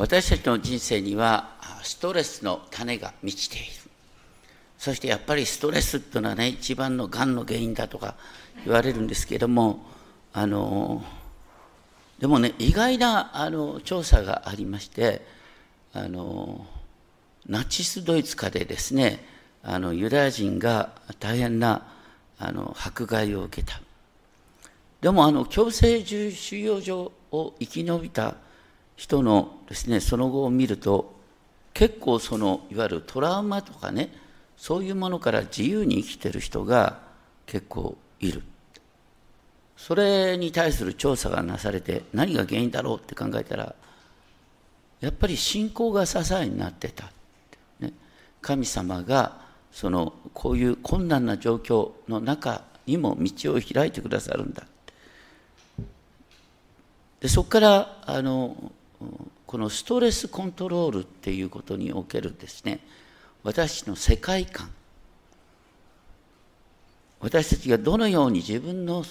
私たちの人生にはストレスの種が満ちている。そしてやっぱりストレスっていうのはね一番のがんの原因だとか言われるんですけどもあのでもね意外なあの調査がありましてあのナチスドイツ下でですねあのユダヤ人が大変なあの迫害を受けた。でもあの強制収容所を生き延びた人のですねその後を見ると結構そのいわゆるトラウマとかねそういうものから自由に生きてる人が結構いる。それに対する調査がなされて何が原因だろうって考えたらやっぱり信仰が支えになってた、ね、神様がそのこういう困難な状況の中にも道を開いてくださるんだでそこからあのこのストレスコントロールっていうことにおけるですね私の世界観。私たちがどのように自分の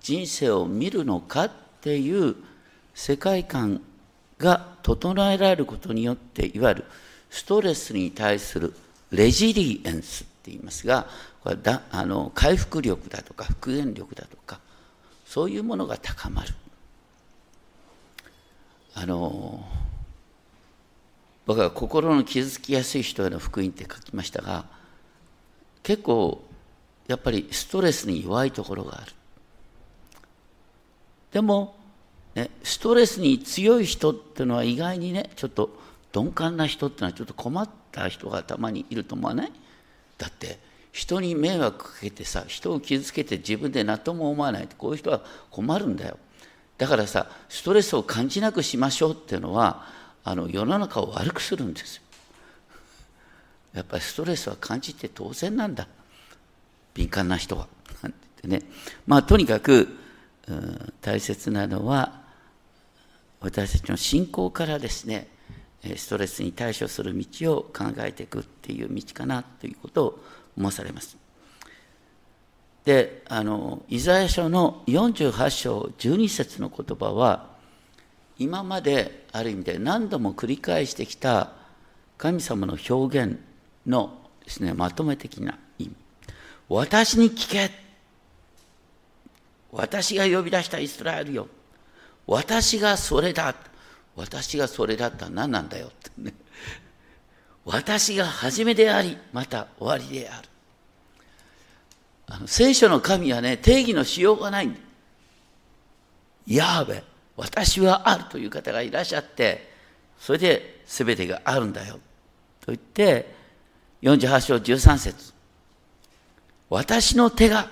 人生を見るのかっていう世界観が整えられることによっていわゆるストレスに対するレジリエンスって言いますがこれだあの回復力だとか復元力だとかそういうものが高まる。あの僕は心の傷つきやすい人への福音って書きましたが結構やっぱりストレスに弱いところがある。でも、ね、ストレスに強い人っていうのは意外にねちょっと鈍感な人っていうのはちょっと困った人がたまにいると思わない？だって人に迷惑かけてさ人を傷つけて自分で何とも思わないこういう人は困るんだよ。だからさストレスを感じなくしましょうっていうのはあの世の中を悪くするんですよ。やっぱりストレスは感じて当然なんだ敏感な人は。なんてねまあとにかく、大切なのは私たちの信仰からですねストレスに対処する道を考えていくっていう道かなということを申されます。であのイザヤ書の48章12節の言葉は今まである意味で何度も繰り返してきた神様の表現のですねまとめ的な意味。私に聞け。私が呼び出したイスラエルよ。私がそれだ。私がそれだったら何なんだよってね。私が初めでありまた終わりである。あの聖書の神はね、定義のしようがないん。ヤーベ、私はあるという方がいらっしゃって、それで全てがあるんだよ。と言って、48章13節私の手が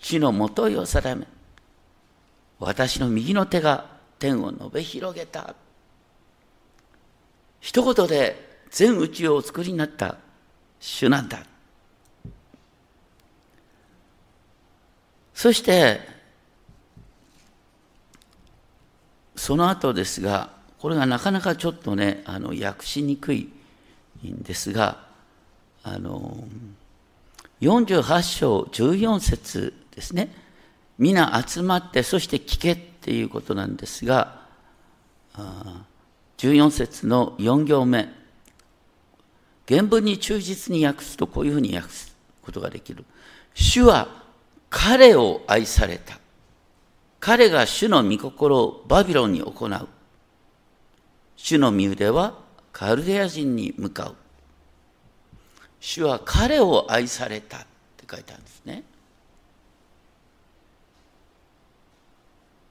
地のもといを定め、私の右の手が天を述べ広げた。一言で全宇宙をお作りになった主なんだ。そしてその後ですがこれがなかなかちょっとねあの訳しにくいんですがあの48章14節ですね。皆集まってそして聞けっていうことなんですが14節の4行目。原文に忠実に訳すとこういうふうに訳すことができる。主は彼を愛された。彼が主の御心をバビロンに行う。主の身腕はカルデア人に向かう。主は彼を愛されたって書いてあるんですね。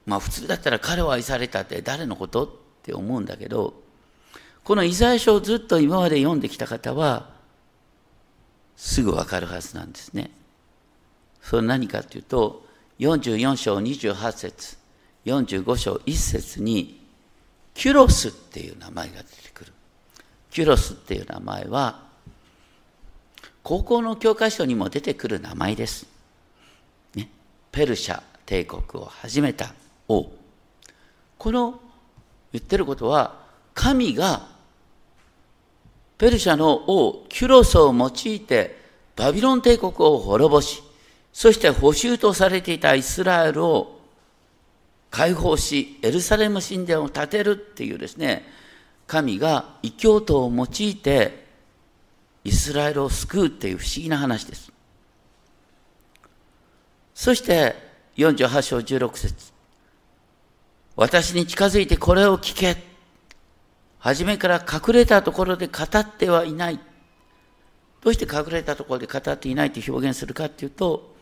まあ普通だったら彼を愛されたって誰のことって思うんだけど、このイザヤ書をずっと今まで読んできた方は、すぐわかるはずなんですね。それは何かというと44章28節45章1節にキュロスっていう名前が出てくる。キュロスっていう名前は高校の教科書にも出てくる名前です、ね、ペルシャ帝国を始めた王。この言ってることは神がペルシャの王キュロスを用いてバビロン帝国を滅ぼしそして補修とされていたイスラエルを解放し、エルサレム神殿を建てるっていうですね、神が異教徒を用いてイスラエルを救うっていう不思議な話です。そして48章16節私に近づいてこれを聞け。初めから隠れたところで語ってはいない。どうして隠れたところで語っていないと表現するかっていうと、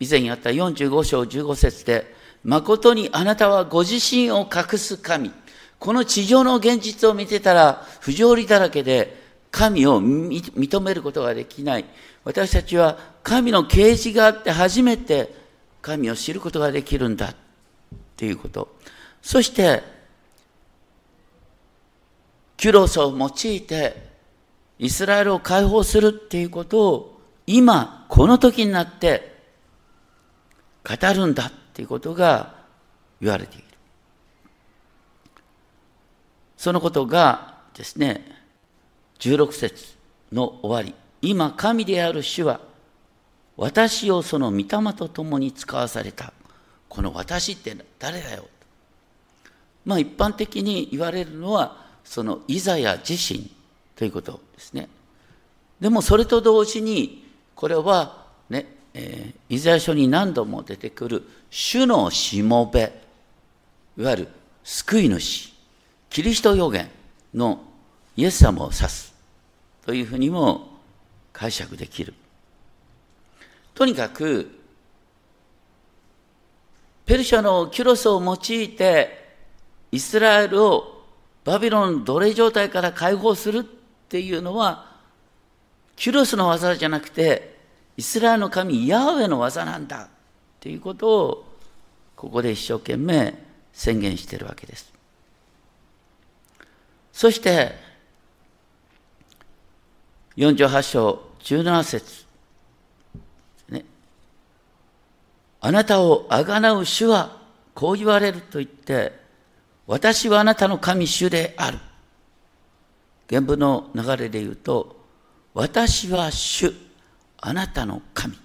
以前やった45章15節で、誠にあなたはご自身を隠す神。この地上の現実を見てたら不条理だらけで神を認めることができない。私たちは神の啓示があって初めて神を知ることができるんだっていうこと。そして、キュロスを用いてイスラエルを解放するっていうことを今、この時になって語るんだっていうことが言われている。そのことがですね、16節の終わり。今、神である主は、私をその御霊と共に使わされた。この私って誰だよ。まあ一般的に言われるのは、そのイザヤ自身ということですね。でもそれと同時に、これはね、えー、イザヤ書に何度も出てくる主のしもべ、いわゆる救い主、キリスト予言のイエス様を指すというふうにも解釈できる。とにかく、ペルシャのキュロスを用いて、イスラエルをバビロン奴隷状態から解放するっていうのは、キュロスの技じゃなくて、イスラエルの神ヤーウェの技なんだっていうことを、ここで一生懸命宣言しているわけです。そして、48章17節ね。あなたをあがなう主はこう言われると言って、私はあなたの神主である。原文の流れで言うと、私は主、あなたの神。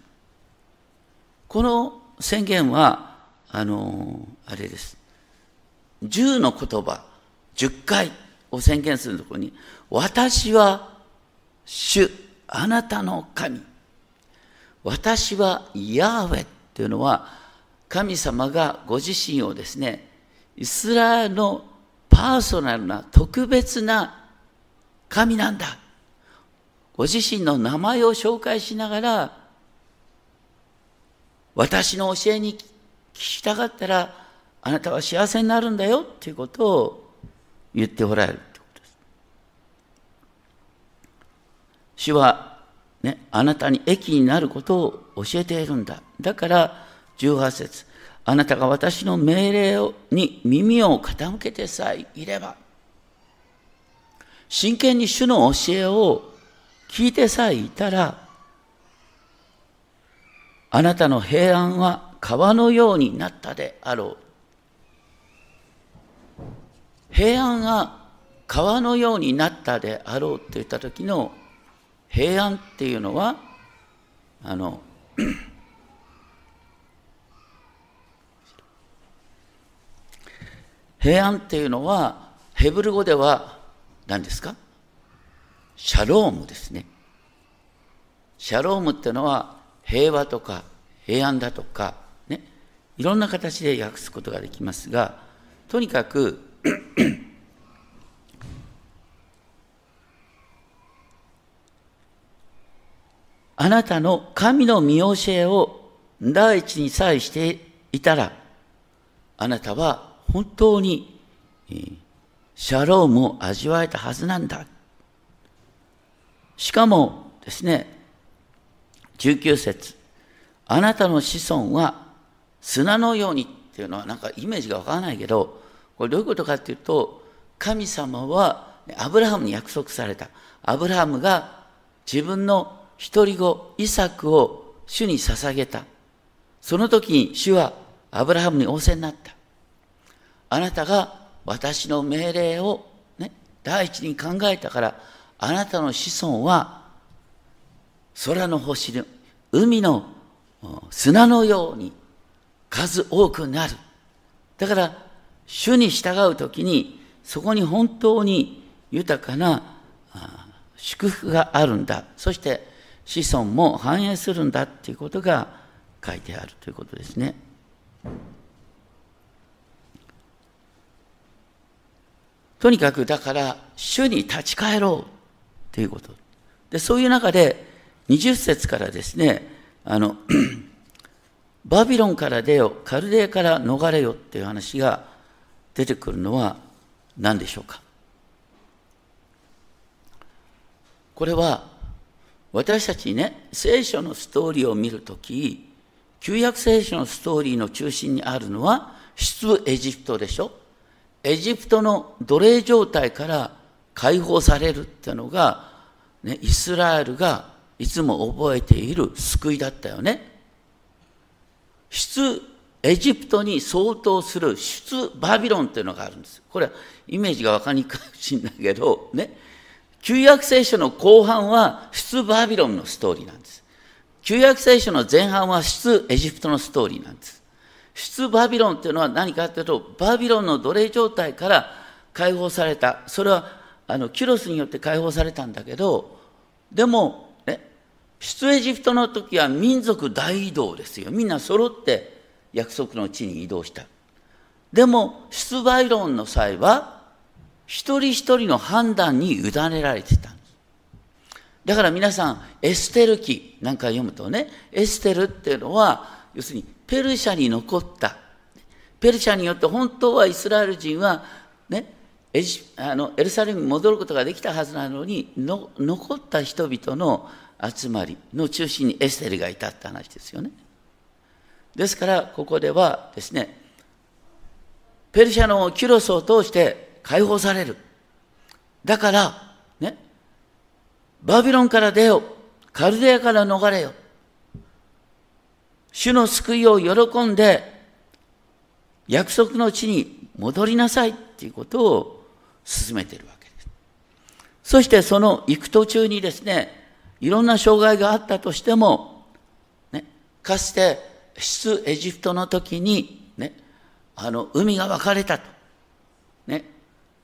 この宣言は、あの、あれです。10の言葉、10回を宣言するところに、私は主、あなたの神。私はヤーウェっていうのは、神様がご自身をですね、イスラエルのパーソナルな特別な神なんだ。ご自身の名前を紹介しながら、私の教えに聞きたかったら、あなたは幸せになるんだよっていうことを言っておられるってことです。主は、ね、あなたに益になることを教えているんだ。だから、18節あなたが私の命令に耳を傾けてさえいれば、真剣に主の教えを聞いてさえいたら、あなたの平安は川のようになったであろう。平安が川のようになったであろうと言った時の平安っていうのは、あの、平安っていうのは、ヘブル語では何ですか？シャロームですね。シャロームっていうのは平和とか平安だとか、ね、いろんな形で訳すことができますが、とにかく あなたの神の見教えを第一にさえしていたら、あなたは本当にシャロームを味わえたはずなんだ。しかもですね、19節あなたの子孫は砂のようにっていうのはなんかイメージがわからないけど、これどういうことかっていうと、神様はアブラハムに約束された。アブラハムが自分の一人子、イサクを主に捧げた。その時に主はアブラハムに仰せになった。あなたが私の命令を、ね、第一に考えたから、あなたの子孫は空の星の海の砂のように数多くなる。だから、主に従うときに、そこに本当に豊かな祝福があるんだそして子孫も繁栄するんだっていうことが書いてあるということですね。とにかくだから主に立ち返ろうということ。でそういう中で20節からですねあの バビロンから出よカルデアから逃れよっていう話が出てくるのは何でしょうか。これは私たちね聖書のストーリーを見るとき旧約聖書のストーリーの中心にあるのは出エジプトでしょ。エジプトの奴隷状態から解放されるっていうのが、ね、イスラエルがいつも覚えている救いだったよね。出エジプトに相当する出バビロンっていうのがあるんです。これはイメージが分かりにくいかもしれないけど、ね。旧約聖書の後半は出バビロンのストーリーなんです。旧約聖書の前半は出エジプトのストーリーなんです。出バビロンっていうのは何かというと、バビロンの奴隷状態から解放された。それは、あの、キュロスによって解放されたんだけど、でも、ね、出エジプトの時は民族大移動ですよ。みんな揃って約束の地に移動した。でも、出バビロンの際は、一人一人の判断に委ねられてたんです。だから皆さん、エステル記なんか読むとね、エステルっていうのは、要するにペルシャに残ったペルシャによって本当はイスラエル人はねエジあのエルサレムに戻ることができたはずなのにの残った人々の集まりの中心にエステルがいたって話ですよね。ですからここではですねペルシャのキュロスを通して解放される。だからねバビロンから出よカルデアから逃れよ主の救いを喜んで、約束の地に戻りなさいっていうことを進めているわけです。そしてその行く途中にですね、いろんな障害があったとしても、ね、かつて出エジプトの時に、ね、あの海が分かれたと、ね、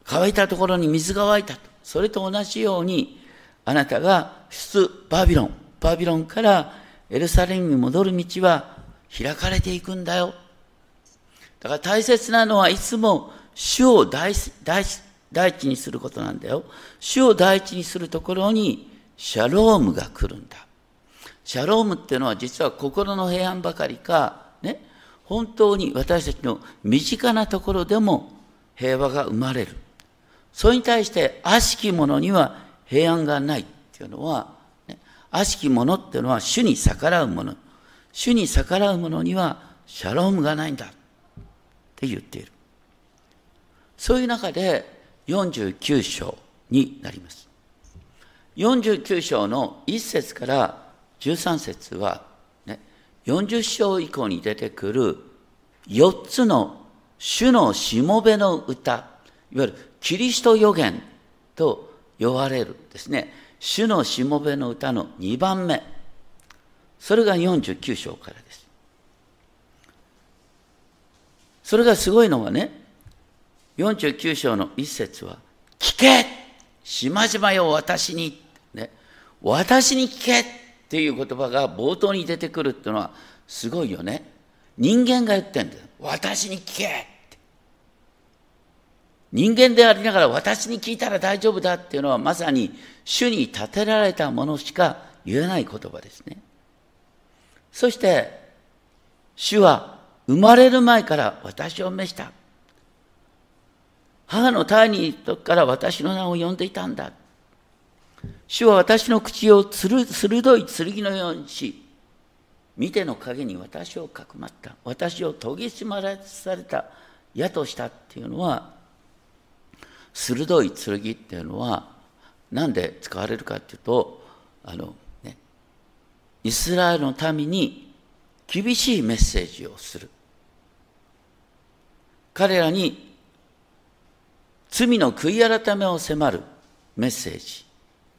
乾いたところに水が湧いたと、それと同じように、あなたが出バビロン、バビロンからエルサレムに戻る道は開かれていくんだよ。だから大切なのはいつも主を第一にすることなんだよ。主を第一にするところにシャロームが来るんだ。シャロームっていうのは実は心の平安ばかりか、ね、本当に私たちの身近なところでも平和が生まれる。それに対して悪しき者には平安がないっていうのはね悪しき者っていうのは主に逆らう者。主に逆らう者にはシャロームがないんだって言っている。そういう中で49章になります。49章の1節から13節は、ね、40章以降に出てくる4つの主のしもべの歌、いわゆるキリスト予言と呼ばれるですね、主のしもべの歌の2番目。それが49章からです。それがすごいのはね、49章の一節は、聞けしまじまよ私に、ね、私に聞けっていう言葉が冒頭に出てくるっていうのはすごいよね。人間が言ってんだよ。私に聞け人間でありながら私に聞いたら大丈夫だっていうのはまさに主に立てられたものしか言えない言葉ですね。そして主は生まれる前から私を召した。母の胎にいる時から私の名を呼んでいたんだ。主は私の口を鋭い剣のようにし、見ての影に私をかくまった。私を研ぎ澄まされた矢としたっていうのは、鋭い剣っていうのは何で使われるかっていうとあの、ね、イスラエルの民に厳しいメッセージをする彼らに罪の悔い改めを迫るメッセージ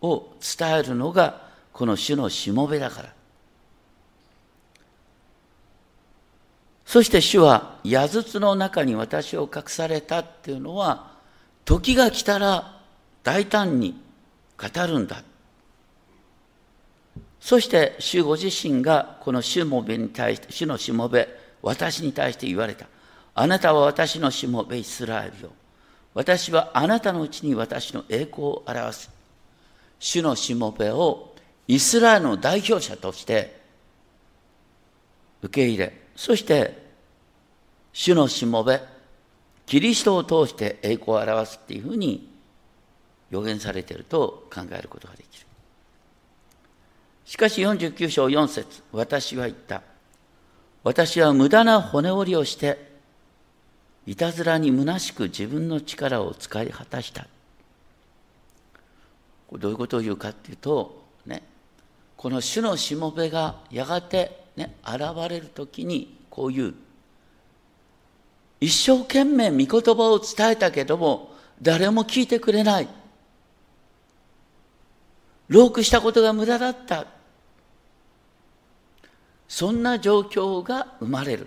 を伝えるのがこの主のしもべだからそして主は矢筒の中に私を隠されたっていうのは時が来たら大胆に語るんだ。そして主ご自身がこの主もべに対して、主のしもべ、私に対して言われた。あなたは私のしもべイスラエルよ。私はあなたのうちに私の栄光を表す。主のしもべをイスラエルの代表者として受け入れ、そして主のしもべ、キリストを通して栄光を表すっていうふうに予言されていると考えることができる。しかし49章4節私は言った。私は無駄な骨折りをして、いたずらに虚しく自分の力を使い果たした。どういうことを言うかっていうと、ね、この主のしもべがやがて、ね、現れる時にこういう一生懸命御言葉を伝えたけども誰も聞いてくれない。ロークしたことが無駄だった。そんな状況が生まれる。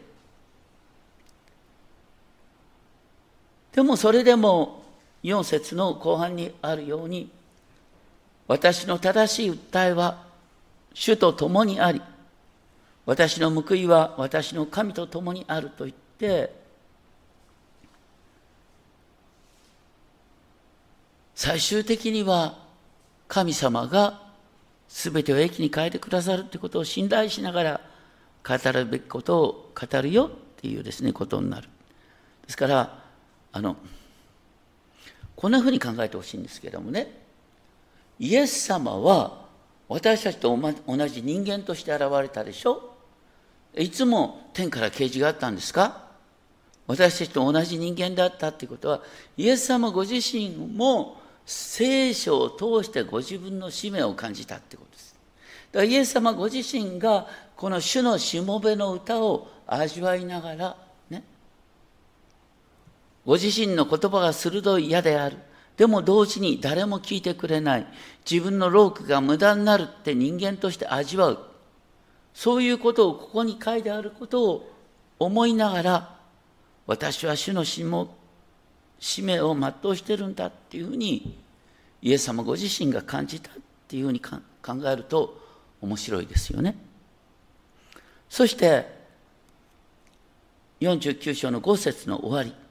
でもそれでも4節の後半にあるように私の正しい訴えは主と共にあり私の報いは私の神と共にあると言って最終的には神様が全てを益に変えてくださるということを信頼しながら語るべきことを語るよっていうですねことになる。ですからあのこんなふうに考えてほしいんですけどもね。イエス様は私たちと同じ人間として現れたでしょ？いつも天から啓示があったんですか？私たちと同じ人間だったっていうことはイエス様ご自身も聖書を通してご自分の使命を感じたってことです。だからイエス様ご自身がこの主のしもべの歌を味わいながら、ご自身の言葉が鋭い矢である。でも同時に誰も聞いてくれない。自分のロークが無駄になるって人間として味わう。そういうことをここに書いてあることを思いながら、私は主の使命を全うしてるんだっていうふうに、イエス様ご自身が感じたっていうふうに考えると面白いですよね。そして、49章の5節の終わり。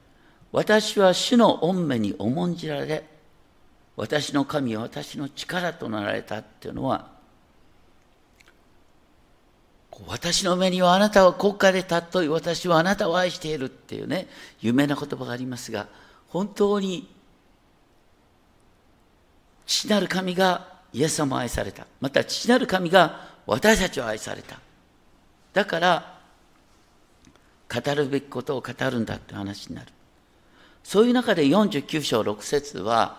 私は主の御目に重んじられ、私の神は私の力となられたっていうのは、私の目にはあなたは国家で尊い、私はあなたを愛しているっていうね、有名な言葉がありますが、本当に父なる神がイエス様を愛された。また父なる神が私たちを愛された。だから、語るべきことを語るんだって話になる。そういう中で49章6節は、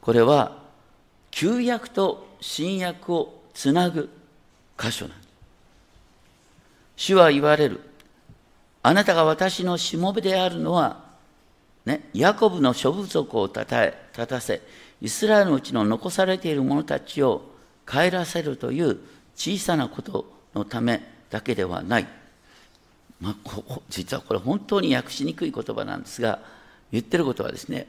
これは旧約と新約をつなぐ箇所なんです。主は言われる。あなたが私のしもべであるのは、ね、ヤコブの諸部族をたたえ、立たせ、イスラエルのうちの残されている者たちを帰らせるという小さなことのためだけではない。まあ、実はこれ本当に訳しにくい言葉なんですが、言ってることはですね、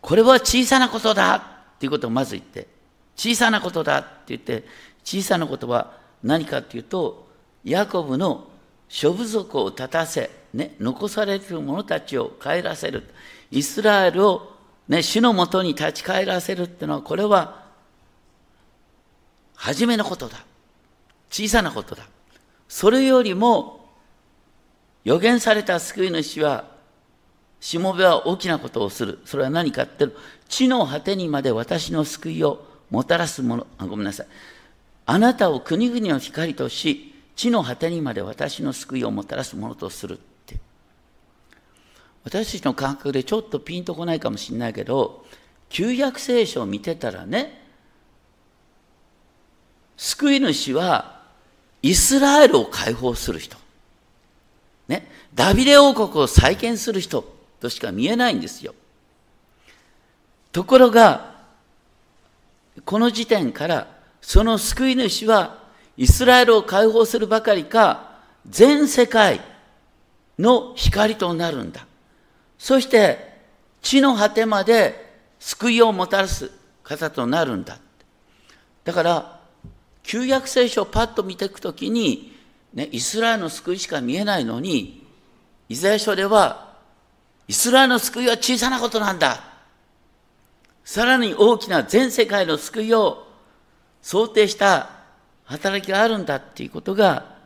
これは小さなことだっていうことをまず言って、小さなことだって言って、小さなことは何かっていうと、ヤコブの諸部族を立たせ、ね、残される者たちを帰らせる。イスラエルを、ね、主のもとに立ち返らせるっていうのは、これは、初めのことだ。小さなことだ。それよりも、予言された救い主は、しもべは大きなことをする。それは何かっていう地の果てにまで私の救いをもたらすもの、あごめんなさい。あなたを国々の光とし、地の果てにまで私の救いをもたらすものとするって。私たちの感覚でちょっとピンとこないかもしれないけど、旧約聖書を見てたらね、救い主はイスラエルを解放する人。ね、ダビデ王国を再建する人としか見えないんですよ。ところが、この時点からその救い主はイスラエルを解放するばかりか全世界の光となるんだ。そして地の果てまで救いをもたらす方となるんだ。だから、旧約聖書をパッと見ていくときに、ね、イスラエルの救いしか見えないのに、イザヤ書では、イスラエルの救いは小さなことなんだ。さらに大きな全世界の救いを想定した働きがあるんだっていうことが、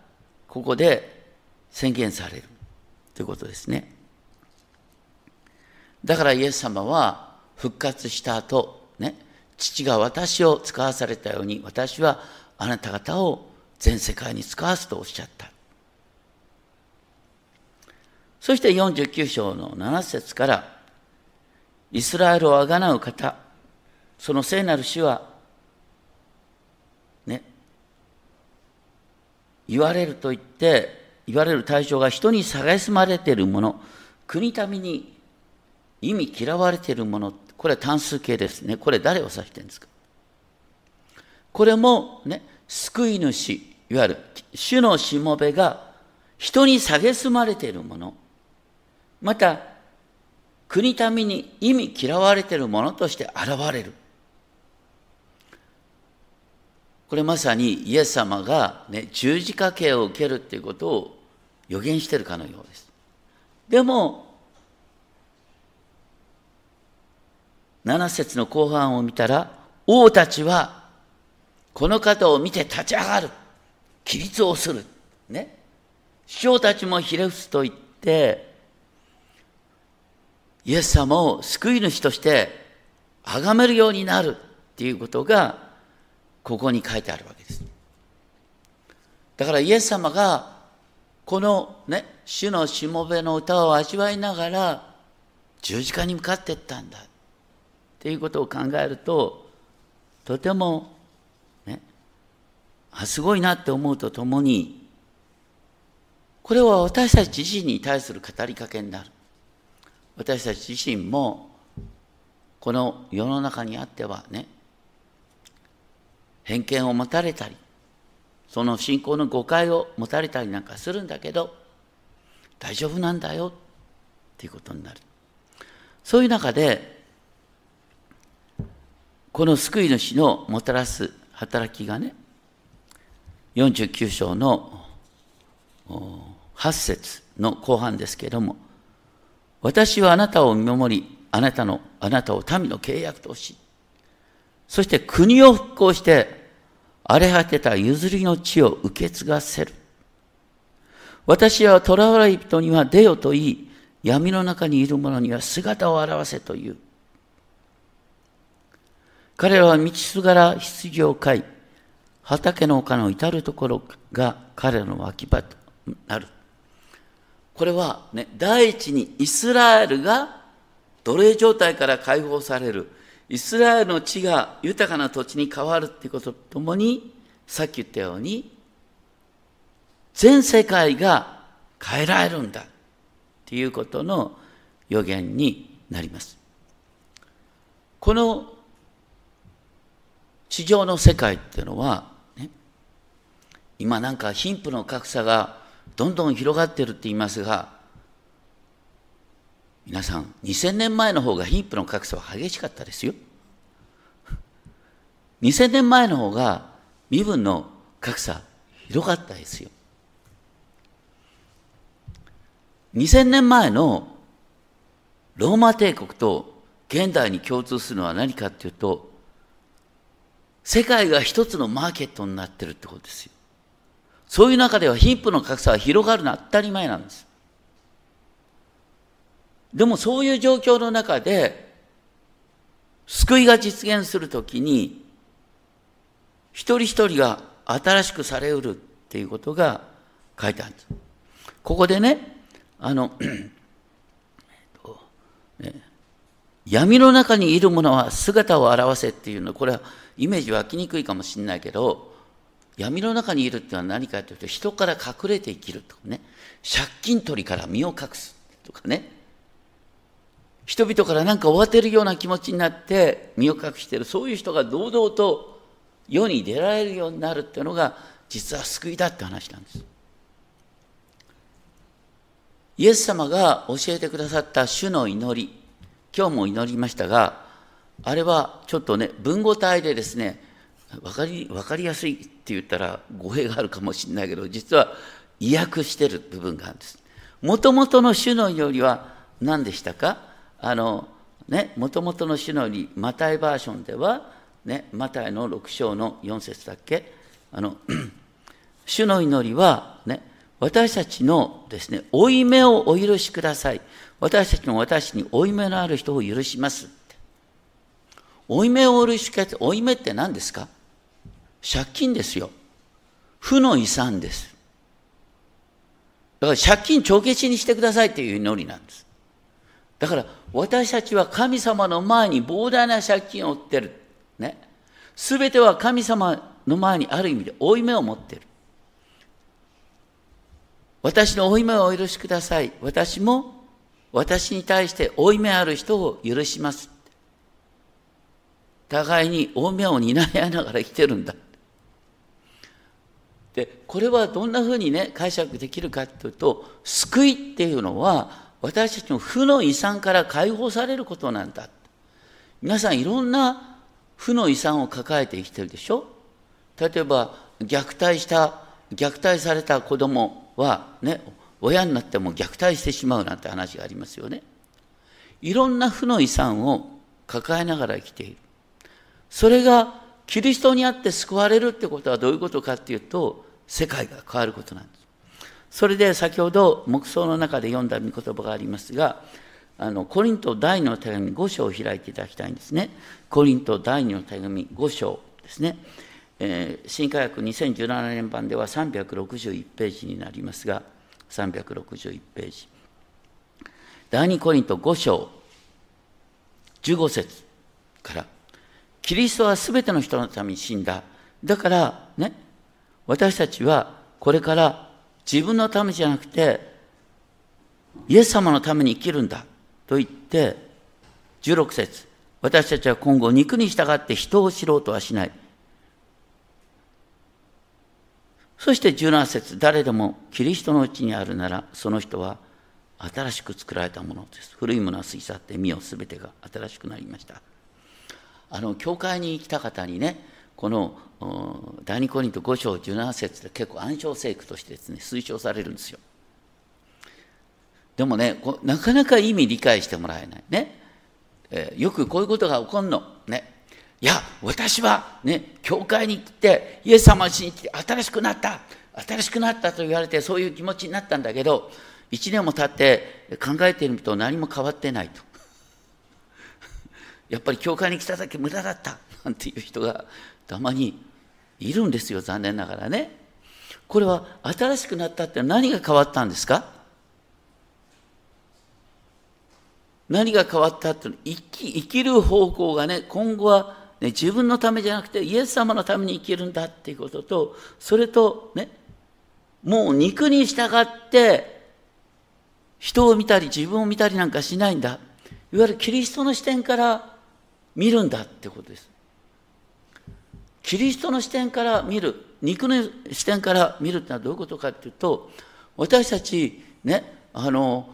ここで宣言されるということですね。だからイエス様は復活した後、ね、父が私を使わされたように、私はあなた方を全世界に使わすとおっしゃった。そして49章の7節から、イスラエルをあがなう方、その聖なる死は、ね、言われると言って、言われる対象が人に蔑まれているもの、国民に意味嫌われているもの、これは単数形ですね。これ誰を指してるんですか？これもね、救い主、いわゆる主のしもべが人に蔑まれているもの、また国民に意味嫌われているものとして現れる。これまさにイエス様が、ね、十字架刑を受けるっていうことを予言しているかのようです。でも、7節の後半を見たら、王たちはこの方を見て立ち上がる。起立をする。ね。首長たちもひれ伏すと言って、イエス様を救い主として崇めるようになるっていうことが、ここに書いてあるわけです。だからイエス様が、このね、主のしもべの歌を味わいながら、十字架に向かっていったんだ。っていうことを考えると、とても、あ、すごいなって思うとともに、これは私たち自身に対する語りかけになる。私たち自身も、この世の中にあってはね、偏見を持たれたり、その信仰の誤解を持たれたりなんかするんだけど、大丈夫なんだよっていうことになる。そういう中で、この救い主のもたらす働きがね、49章の8節の後半ですけれども、私はあなたを見守り、あなたの、あなたを民の契約とし、そして国を復興して、荒れ果てた譲りの地を受け継がせる。私は囚われ人には出よと言い、闇の中にいる者には姿を現せという。彼らは道すがら羊を飼い、畑の丘の至るところが彼の脇場となる。これはね、第一にイスラエルが奴隷状態から解放される。イスラエルの地が豊かな土地に変わるっていうこととともに、さっき言ったように、全世界が変えられるんだっていうことの予言になります。この地上の世界っていうのは、今なんか貧富の格差がどんどん広がってるって言いますが、皆さん、2000年前の方が貧富の格差は激しかったですよ。2000年前の方が身分の格差広かったですよ。2000年前のローマ帝国と現代に共通するのは何かっていうと、世界が一つのマーケットになってるってことですよ。そういう中では貧富の格差は広がるのは当たり前なんです。でもそういう状況の中で、救いが実現するときに、一人一人が新しくされうるっていうことが書いてあるんです。ここでね、あの、ね、闇の中にいる者は姿を現せっていうのは、これはイメージ湧きにくいかもしれないけど、闇の中にいるっていうのは何かというと、人から隠れて生きるとかね、借金取りから身を隠すとかね、人々から何か終わてるような気持ちになって身を隠している、そういう人が堂々と世に出られるようになるっていうのが、実は救いだって話なんです。イエス様が教えてくださった主の祈り、今日も祈りましたが、あれはちょっとね、文語体でですね、分かり分かりやすいって言ったら語弊があるかもしれないけど、実は意訳してる部分があるんです。もともとの主の祈りは何でしたか？あの、ね、もともとの主の祈り、マタイバージョンでは、ね、マタイの6章の4節だっけ？あの、主の祈りは、ね、私たちのですね、負い目をお許しください。私たちの私に負い目のある人を許します。負い目をお許しください。負い目って何ですか？借金ですよ。負の遺産です。だから借金帳消しにしてくださいっていう祈りなんです。だから私たちは神様の前に膨大な借金を負ってる。ね。すべては神様の前にある意味で負い目を持ってる。私の負い目をお許しください。私も私に対して負い目ある人を許します。互いに負い目を担い合いながら生きてるんだ。で、これはどんなふうにね、解釈できるかというと、救いっていうのは、私たちの負の遺産から解放されることなんだ。皆さんいろんな負の遺産を抱えて生きてるでしょ？例えば、虐待した、虐待された子供はね、親になっても虐待してしまうなんて話がありますよね。いろんな負の遺産を抱えながら生きている。それがキリストにあって救われるってことはどういうことかっていうと、世界が変わることなんです。それで先ほど黙想の中で読んだ御言葉がありますが、あのコリント第2の手紙5章を開いていただきたいんですね。コリント第2の手紙5章ですね。えー、新科学2017年版では361ページになりますが、361ページ。第二コリント5章15節から、キリストはすべての人のために死んだ。だからね、私たちはこれから自分のためじゃなくて、イエス様のために生きるんだと言って、16節私たちは今後肉に従って人を知ろうとはしない。そして17節誰でもキリストのうちにあるなら、その人は新しく作られたものです。古いものは過ぎ去って身をすべてが新しくなりました。あの、教会に来た方にね、この第二コリント5章17節で結構暗唱聖句としてですね、推奨されるんですよ。でもね、なかなか意味理解してもらえない。ね。えー、よくこういうことが起こるの。ね。いや、私はね、教会に来て、イエス様を信じて新しくなった、新しくなったと言われて、そういう気持ちになったんだけど、1年も経って考えてみると何も変わってないと。やっぱり教会に来ただけ無駄だったなんていう人がたまにいるんですよ、残念ながらね。これは新しくなったって何が変わったんですか？何が変わったって生き生きる方向がね、今後はね、自分のためじゃなくてイエス様のために生きるんだっていうことと、それとね、もう肉に従って人を見たり自分を見たりなんかしないんだ。いわゆるキリストの視点から見るんだってことです。キリストの視点から見る、肉の視点から見るってのはどういうことかっていうと、私たちね、あの、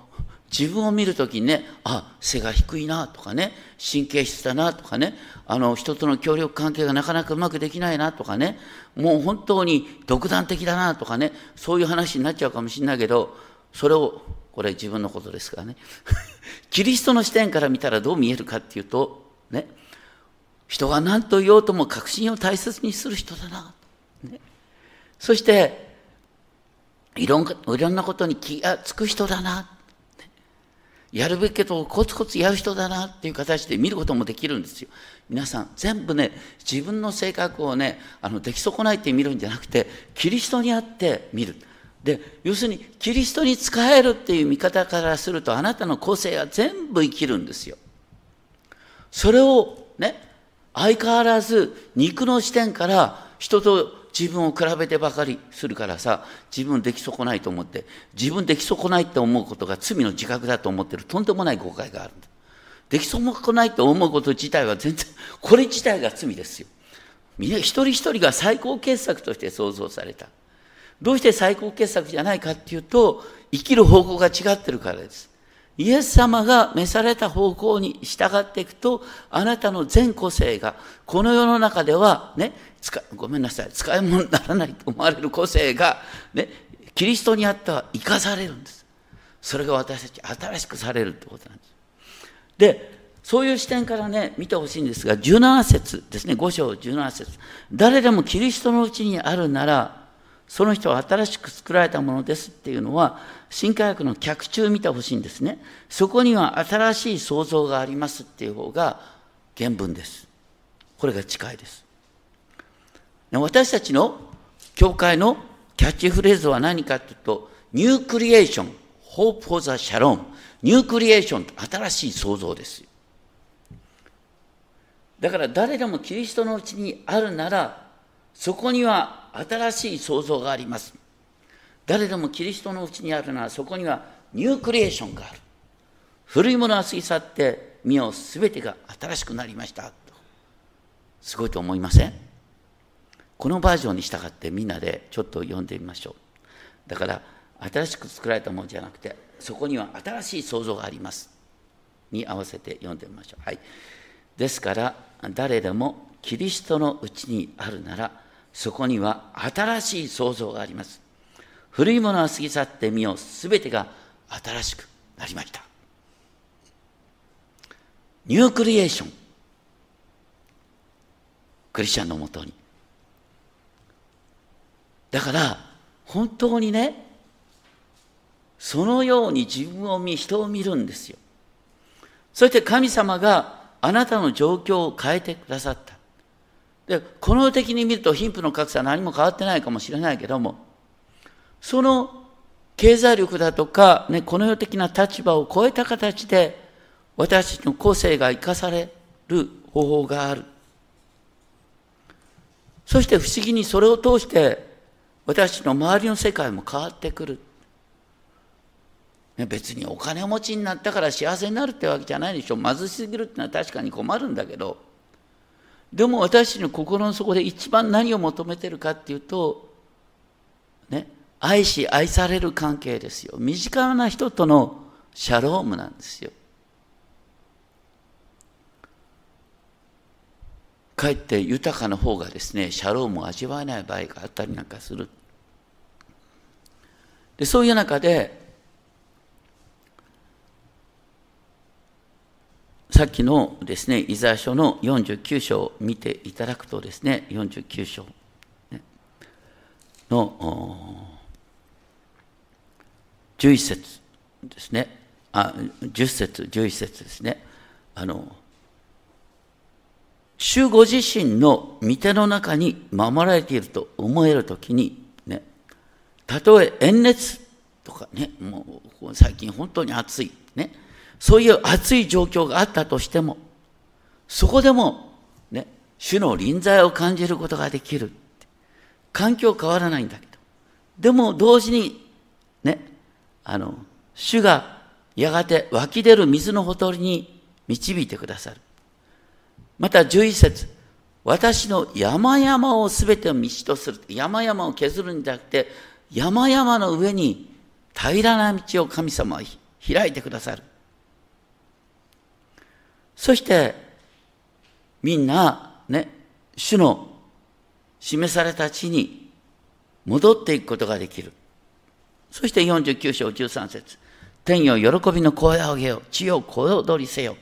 自分を見るときにね、あ、背が低いなとかね、神経質だなとかね、あの、人との協力関係がなかなかうまくできないなとかね、もう本当に独断的だなとかね、そういう話になっちゃうかもしれないけど、それを、これ自分のことですからね。キリストの視点から見たらどう見えるかっていうと、ね、人が何と言おうとも確信を大切にする人だな。ね、そして、いろんいろんなことに気がつく人だな。やるべきことをコツコツやる人だなっていう形で見ることもできるんですよ。皆さん、全部ね、自分の性格をね、あの、出来損ないって見るんじゃなくて、キリストにあって見る。で、要するに、キリストに仕えるっていう見方からすると、あなたの個性が全部生きるんですよ。それをね、相変わらず肉の視点から人と自分を比べてばかりするからさ、自分でき損ないと思って、自分でき損ないって思うことが罪の自覚だと思ってるとんでもない誤解があるんだ。でき損ないと思うこと自体は全然、これ自体が罪ですよ。みんな一人一人が最高傑作として創造された。どうして最高傑作じゃないかっていうと、生きる方向が違ってるからです。イエス様が召された方向に従っていくと、あなたの全個性が、この世の中では、ね、ごめんなさい、使い物にならないと思われる個性が、ね、キリストにあっては生かされるんです。それが私たち新しくされるってことなんです。で、そういう視点からね、見てほしいんですが、17節ですね、5章17節誰でもキリストのうちにあるなら、その人は新しく作られたものですっていうのは、新科学の脚中見てほしいんですね。そこには新しい創造がありますっていう方が原文です。これが近いです。私たちの教会のキャッチフレーズは何かというと、ニュークリエーション、hope for the shalom。ニュークリエーション、新しい創造です。だから誰でもキリストのうちにあるなら、そこには新しい創造があります。誰でもキリストのうちにあるならそこにはニュークリエーションがある。古いものは過ぎ去って見よすべてが新しくなりました。すごいと思いません？このバージョンに従ってみんなでちょっと読んでみましょう。だから新しく作られたものじゃなくてそこには新しい創造があります。に合わせて読んでみましょう。はい。ですから誰でもキリストのうちにあるならそこには新しい創造があります。古いものは過ぎ去ってみよう。すべてが新しくなりました。ニュークリエーション。クリスチャンのもとに。だから、本当にね、そのように自分を見、人を見るんですよ。そして神様があなたの状況を変えてくださった。で、この的に見ると貧富の格差は何も変わってないかもしれないけども、その経済力だとか、ね、この世的な立場を超えた形で、私たちの個性が生かされる方法がある。そして不思議にそれを通して、私たちの周りの世界も変わってくる。別にお金持ちになったから幸せになるってわけじゃないでしょ。貧しすぎるってのは確かに困るんだけど、でも私の心の底で一番何を求めてるかっていうと、ね、愛し愛される関係ですよ。身近な人とのシャロームなんですよ。かえって豊かな方がですね、シャロームを味わえない場合があったりなんかする。でそういう中で、さっきのですね、イザヤ書の49章を見ていただくとですね、49章の11節ですね、あ、10節、11節ですね。あの、主ご自身の御手の中に守られていると思えるときに、ね、たとえ炎熱とかね、もう最近本当に暑い、ね、そういう熱い状況があったとしても、そこでも、ね、主の臨在を感じることができる。環境変わらないんだけど。でも同時に、ね、あの、主がやがて湧き出る水のほとりに導いてくださる。また11節私の山々をすべて道とする。山々を削るんじゃなくて、山々の上に平らな道を神様は開いてくださる。そして、みんな、ね、主の示された地に戻っていくことができる。そして49章13節天よ喜びの声を上げよ。地よ声を取りせよ。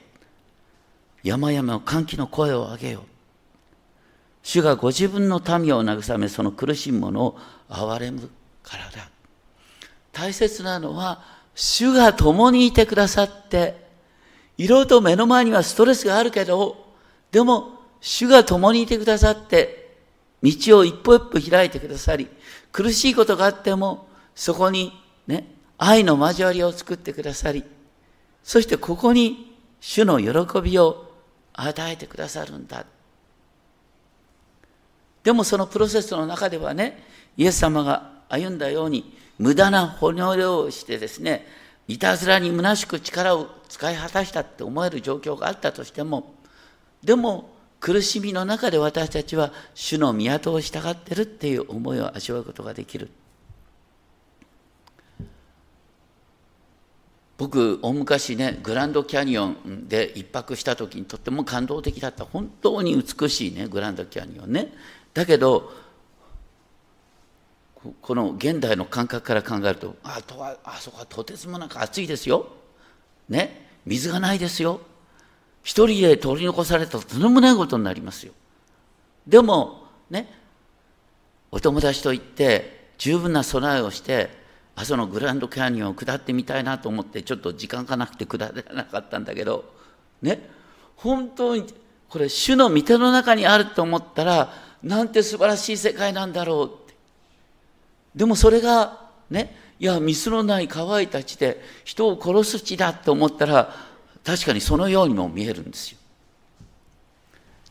山々を歓喜の声を上げよ。主がご自分の民を慰め、その苦しむ者を憐れむからだ。大切なのは、主が共にいてくださって、いろいろと目の前にはストレスがあるけど、でも、主が共にいてくださって、道を一歩一歩開いてくださり、苦しいことがあっても、そこにね、愛の交わりを作ってくださり、そしてここに主の喜びを与えてくださるんだ。でもそのプロセスの中ではね、イエス様が歩んだように、無駄な骨をしてですね、いたずらに虚しく力を使い果たしたって思える状況があったとしても、でも苦しみの中で私たちは主の都を従ってるっていう思いを味わうことができる。僕大昔ねグランドキャニオンで一泊した時にとっても感動的だった。本当に美しいねグランドキャニオンね。だけどこの現代の感覚から考えるとあとはあそこはとてつもなく暑いですよ。ね。水がないですよ。一人で取り残されたらとんでもないことになりますよ。でもねお友達と行って十分な備えをして阿蘇のグランドキャニオンを下ってみたいなと思ってちょっと時間がなくて下れなかったんだけどね？本当にこれ主の御手の中にあると思ったらなんて素晴らしい世界なんだろうって。でもそれがね？いや水のない乾いた地で人を殺す地だと思ったら確かにそのようにも見えるんですよ。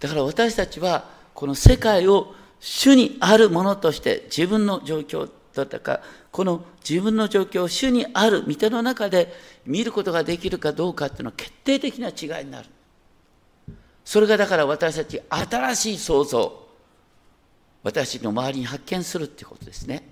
だから私たちはこの世界を主にあるものとして自分の状況だったかこの自分の状況を主にある御手の中で見ることができるかどうかっていうのは決定的な違いになる。それがだから私たち新しい創造私の周りに発見するっていうことですね。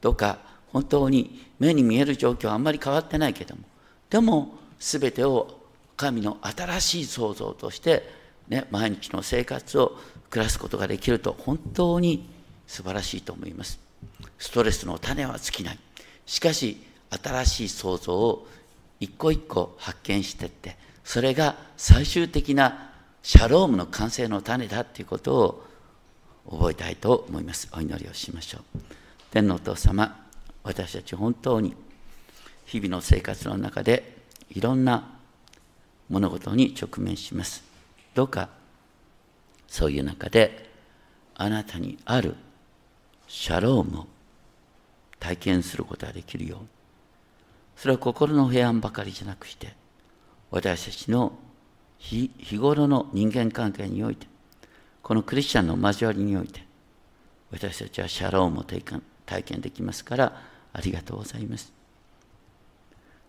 どうか本当に目に見える状況はあんまり変わってないけども。でも全てを神の新しい創造として、ね、毎日の生活を暮らすことができると本当に素晴らしいと思います。ストレスの種は尽きない。しかし、新しい創造を一個一個発見していって、それが最終的なシャロームの完成の種だということを覚えたいと思います。お祈りをしましょう。天のお父様、私たち本当に日々の生活の中でいろんな物事に直面します。どうかそういう中であなたにあるシャロームを体験することができるよう。にそれは心の平安ばかりじゃなくして私たちの日頃の人間関係においてこのクリスチャンの交わりにおいて私たちはシャロームを体験できますからありがとうございます。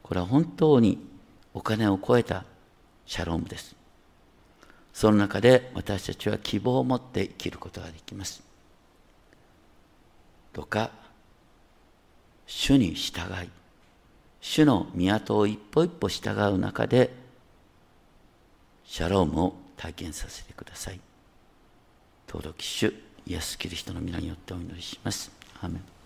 これは本当にお金を超えたシャロームです。その中で私たちは希望を持って生きることができます。どうか主に従い主の都を一歩一歩従う中でシャロームを体験させてください。登録主イエス・キリストの皆によってお祈りします。アメン